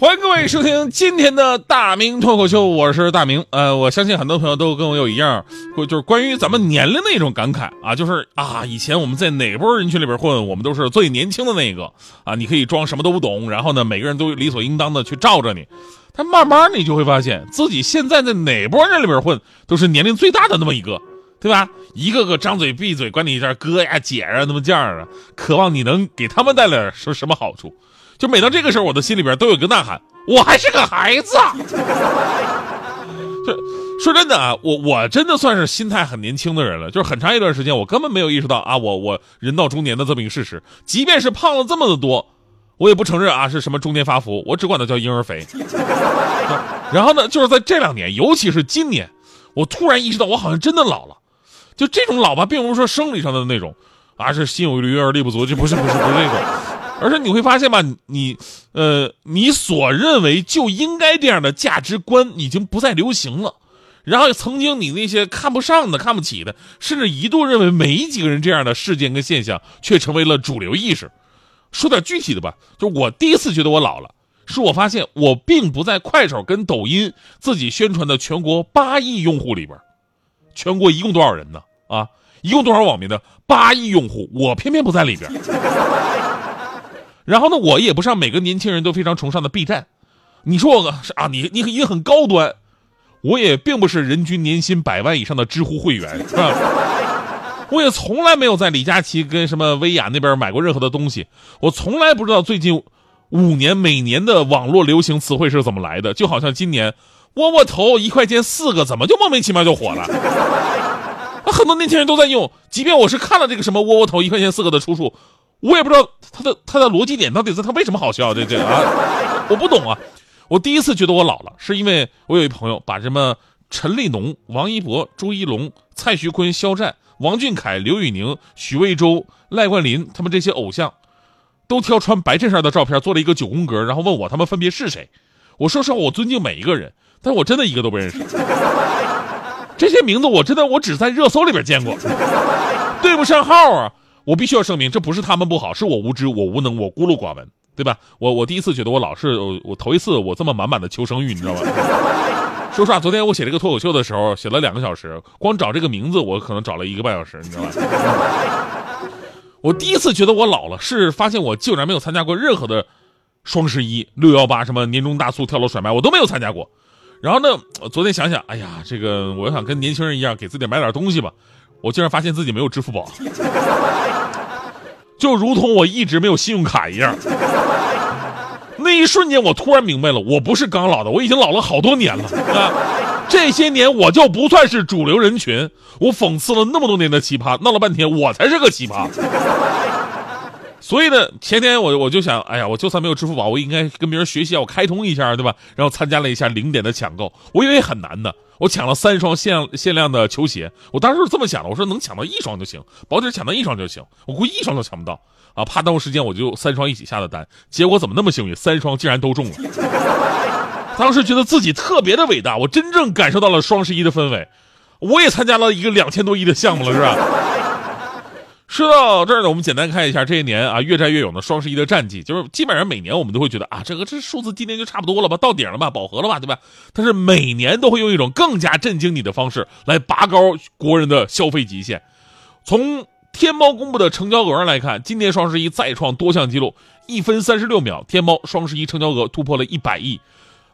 欢迎各位收听今天的大明脱口秀，我是大明。呃，我相信很多朋友都跟我有一样，就是关于咱们年龄的一种感慨啊，就是啊，以前我们在哪波人群里边混，我们都是最年轻的那个啊，你可以装什么都不懂，然后呢，每个人都理所应当的去罩着你。但慢慢你就会发现自己现在在哪波人里边混，都是年龄最大的那么一个，对吧？一个个张嘴闭嘴管你叫哥呀、姐啊那么叫啊，渴望你能给他们带来什什么好处。就每到这个时候，我的心里边都有一个呐喊：我还是个孩子。就说真的啊，我我真的算是心态很年轻的人了。就是很长一段时间，我根本没有意识到啊，我我人到中年的这么一个事实。即便是胖了这么的多，我也不承认啊是什么中年发福，我只管它叫婴儿肥。然后呢，就是在这两年，尤其是今年，我突然意识到，我好像真的老了。就这种老吧，并不是说生理上的那种，啊是心有余而力不足，就不是不是不是那种。而是你会发现吧，你，呃，你所认为就应该这样的价值观已经不再流行了，然后曾经你那些看不上的、看不起的，甚至一度认为没几个人这样的事件跟现象，却成为了主流意识。说点具体的吧，就我第一次觉得我老了，是我发现我并不在快手跟抖音自己宣传的全国八亿用户里边，全国一共多少人呢？啊，一共多少网民的八亿用户，我偏偏不在里边。然后呢，我也不上每个年轻人都非常崇尚的 B 站，你说我啊，你你也很高端，我也并不是人均年薪百万以上的知乎会员，是吧？我也从来没有在李佳琦跟什么薇娅那边买过任何的东西，我从来不知道最近五年每年的网络流行词汇是怎么来的，就好像今年窝窝头一块钱四个，怎么就莫名其妙就火了？很多年轻人都在用，即便我是看了这个什么窝窝头一块钱四个的出处。我也不知道他的他的逻辑点到底是他为什么好笑？这这啊，我不懂啊！我第一次觉得我老了，是因为我有一朋友把什么陈立农、王一博、朱一龙、蔡徐坤、肖战、王俊凯、刘宇宁、许魏洲、赖冠霖他们这些偶像，都挑穿白衬衫的照片做了一个九宫格，然后问我他们分别是谁。我说实话，我尊敬每一个人，但我真的一个都不认识。这些名字我真的我只在热搜里边见过，对不上号啊！我必须要声明，这不是他们不好，是我无知，我无能，我孤陋寡闻，对吧？我我第一次觉得我老是我头一次我这么满满的求生欲，你知道吗？说实话，昨天我写这个脱口秀的时候，写了两个小时，光找这个名字我可能找了一个半小时，你知道吗？我第一次觉得我老了，是发现我竟然没有参加过任何的双十一、六幺八什么年终大促、跳楼甩卖，我都没有参加过。然后呢，昨天想想，哎呀，这个我想跟年轻人一样，给自己买点东西吧。我竟然发现自己没有支付宝。就如同我一直没有信用卡一样，那一瞬间我突然明白了，我不是刚老的，我已经老了好多年了啊！这些年我就不算是主流人群，我讽刺了那么多年的奇葩，闹了半天我才是个奇葩。所以呢，前天我我就想，哎呀，我就算没有支付宝，我应该跟别人学习，我开通一下，对吧？然后参加了一下零点的抢购，我以为很难的。我抢了三双限限量的球鞋，我当时是这么想的，我说能抢到一双就行，保底抢到一双就行，我估计一双都抢不到啊，怕耽误时间，我就三双一起下的单，结果怎么那么幸运，三双竟然都中了，当时觉得自己特别的伟大，我真正感受到了双十一的氛围，我也参加了一个两千多亿的项目了，是吧？说到这儿呢，我们简单看一下这一年啊越战越勇的双十一的战绩，就是基本上每年我们都会觉得啊，这个这数字今年就差不多了吧，到顶了吧，饱和了吧，对吧？但是每年都会用一种更加震惊你的方式来拔高国人的消费极限。从天猫公布的成交额上来看，今年双十一再创多项纪录，一分三十六秒，天猫双十一成交额突破了一百亿。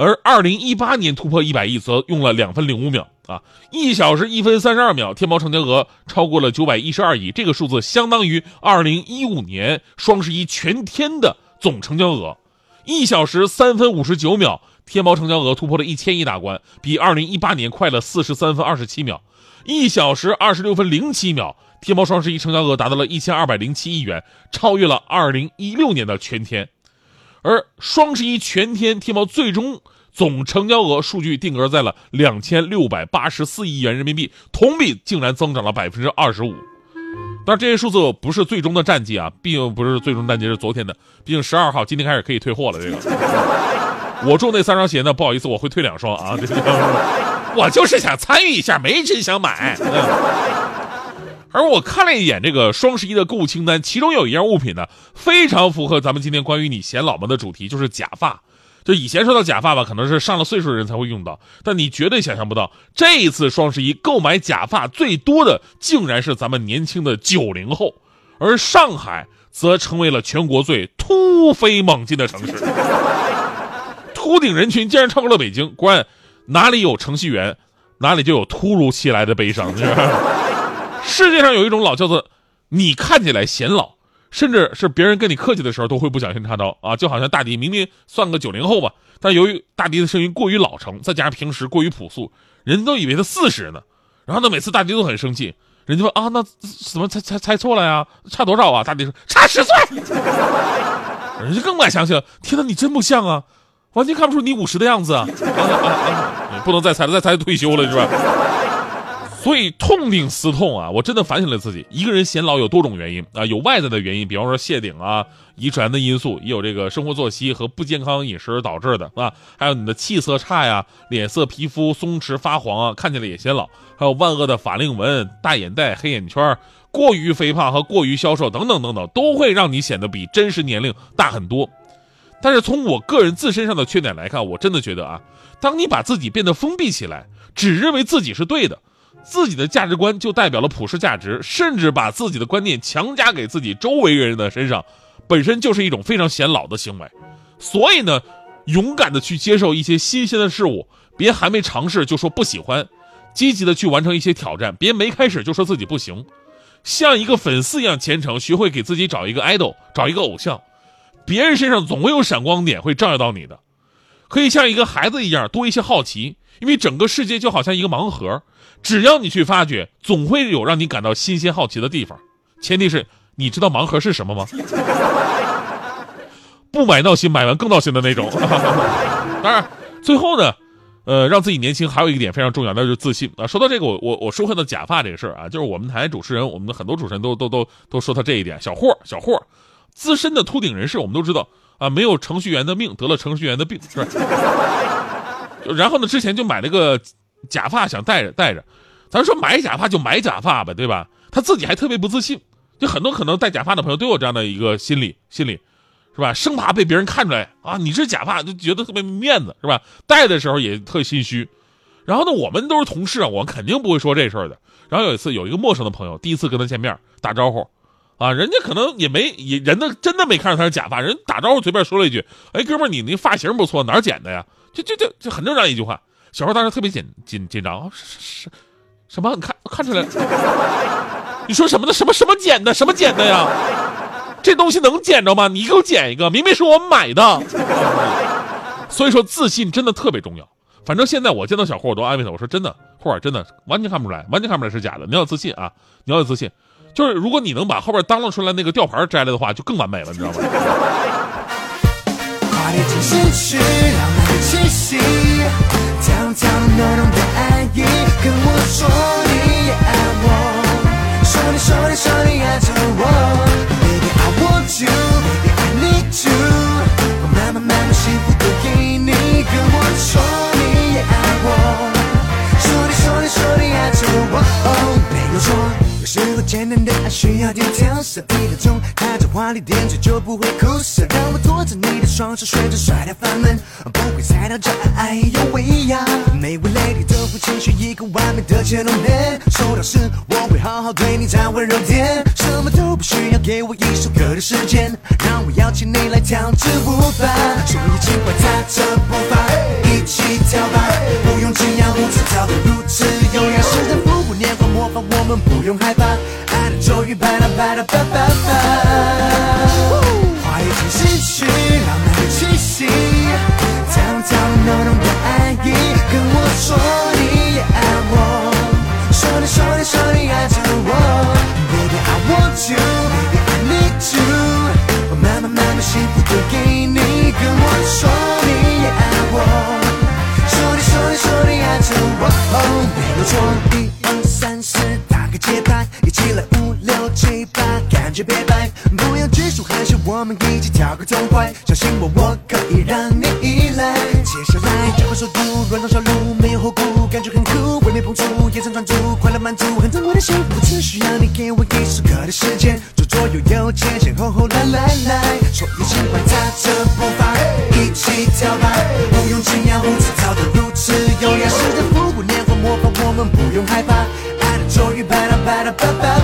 而二零一八年突破一百亿则用了两分零五秒啊，一小时一分三十二秒，天猫成交额超过了九百一十二亿，这个数字相当于二零一五年双十一全天的总成交额。一小时三分五十九秒，天猫成交额突破了一千亿大关，比二零一八年快了四十三分二十七秒。一小时二十六分零七秒，天猫双十一成交额达到了一千二百零七亿元，超越了二零一六年的全天。而双十一全天天猫最终总成交额数据定格在了两千六百八十四亿元人民币，同比竟然增长了百分之二十五。但，这些数字不是最终的战绩啊，并不是最终战绩是昨天的，毕竟十二号今天开始可以退货了。这个，我中那三双鞋呢，不好意思，我会退两双啊。这个，我就是想参与一下，没真想买。而我看了一眼这个双十一的购物清单，其中有一样物品呢，非常符合咱们今天关于你显老吗的主题，就是假发。就以前说到假发吧，可能是上了岁数的人才会用到，但你绝对想象不到，这一次双十一购买假发最多的，竟然是咱们年轻的九零后，而上海则成为了全国最突飞猛进的城市。秃顶人群竟然超过了北京，果然哪里有程序员，哪里就有突如其来的悲伤。世界上有一种老叫做，你看起来显老。甚至是别人跟你客气的时候，都会不小心插刀啊！就好像大迪明明算个九零后吧，但由于大迪的声音过于老成，再加上平时过于朴素，人都以为他四十呢。然后呢，每次大迪都很生气，人家说啊，那怎么猜猜猜错了呀？差多少啊？大迪说差十岁，人家更不敢相信。天哪，你真不像啊，完全看不出你五十的样子啊！不能再猜了，再猜就退休了是吧？所以痛定思痛啊，我真的反省了自己。一个人显老有多种原因啊，有外在的原因，比方说谢顶啊、遗传的因素，也有这个生活作息和不健康饮食导致的啊，还有你的气色差呀、脸色皮肤松弛发黄啊，看起来也显老，还有万恶的法令纹、大眼袋、黑眼圈、过于肥胖和过于消瘦等等等等，都会让你显得比真实年龄大很多。但是从我个人自身上的缺点来看，我真的觉得啊，当你把自己变得封闭起来，只认为自己是对的。自己的价值观就代表了普世价值，甚至把自己的观念强加给自己周围人的身上，本身就是一种非常显老的行为。所以呢，勇敢的去接受一些新鲜的事物，别还没尝试就说不喜欢，积极的去完成一些挑战，别没开始就说自己不行。像一个粉丝一样虔诚，学会给自己找一个 idol，找一个偶像，别人身上总会有闪光点会照耀到你的。可以像一个孩子一样多一些好奇，因为整个世界就好像一个盲盒。只要你去发掘，总会有让你感到新鲜好奇的地方。前提是你知道盲盒是什么吗？不买闹心，买完更闹心的那种。当然，最后呢，呃，让自己年轻还有一个点非常重要，那就是自信啊。说到这个，我我我说回到假发这个事儿啊，就是我们台主持人，我们的很多主持人都都都都说他这一点。小霍，小霍，资深的秃顶人士，我们都知道啊，没有程序员的命，得了程序员的病，是吧？然后呢，之前就买了个。假发想戴着戴着，咱说买假发就买假发呗，对吧？他自己还特别不自信，就很多可能戴假发的朋友都有这样的一个心理，心理是吧？生怕被别人看出来啊，你是假发，就觉得特别没面子，是吧？戴的时候也特心虚。然后呢，我们都是同事啊，我肯定不会说这事儿的。然后有一次，有一个陌生的朋友第一次跟他见面打招呼，啊，人家可能也没也人的真的没看出他是假发，人打招呼随便说了一句：“哎，哥们儿，你那发型不错，哪儿剪的呀？”就就就就很正常一句话。小时候当时特别紧紧紧张，是是，什么？你看看出来？你说什么的？什么什么捡的？什么捡的呀？这东西能捡着吗？你给我捡一个，明明是我买的。所以说自信真的特别重要。反正现在我见到小霍，我都安慰他，我说真的，霍儿真的完全看不出来，完全看不出来是假的。你要有自信啊，你要有自信。就是如果你能把后边当啷出来那个吊牌摘了的话，就更完美了，你知道吗？讲浓浓的爱意，跟我说你也爱我，说你说你说你爱着我，Baby I want you，Baby I need you，我慢慢慢慢幸福都给你，跟我说你也爱我，说你说你说你爱着我，没有错。时候简单的爱需要点调色，一的钟带着华丽点缀就不会枯涩。让我拖着你的双手，学着甩掉烦闷，不会猜到这爱有味呀。每位 lady 都会期许一个完美的接龙点，收到时我会好好对你再温柔点，什么都不需要给我一首歌的时间，让我邀请你来跳支舞吧。所以尽管踏着步伐，一起跳吧，不用惊讶，舞姿跳得如此优雅，复古年华模仿我们，不用害怕。爱的咒语，啪啦啪啦啪啪啪。花已经失去浪漫的气息，藏藏浓浓的爱意，跟我说你也爱我，说你说你说你爱着我，Baby I want you，Baby I need you，我慢慢慢慢幸福都给你，跟我说我们一起跳个痛快，相信我，我可以让你依赖。接下来就会首都，乱撞小路，没有后顾，感觉很酷，未免碰触，眼神专注，快乐满足，很珍贵的幸福，只需要你给我一首歌的时间，左左右右，前前后后，来来来，所有情怀踏着步伐，一起跳吧，不用惊讶，舞姿跳得如此优雅，试着复古年华模仿，我们不用害怕，爱的咒语，啪啦啪啦啪啪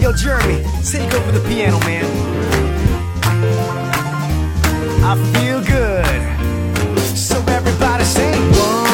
Yo, Jeremy, take over the piano, man. I feel good. So everybody sing. Whoa.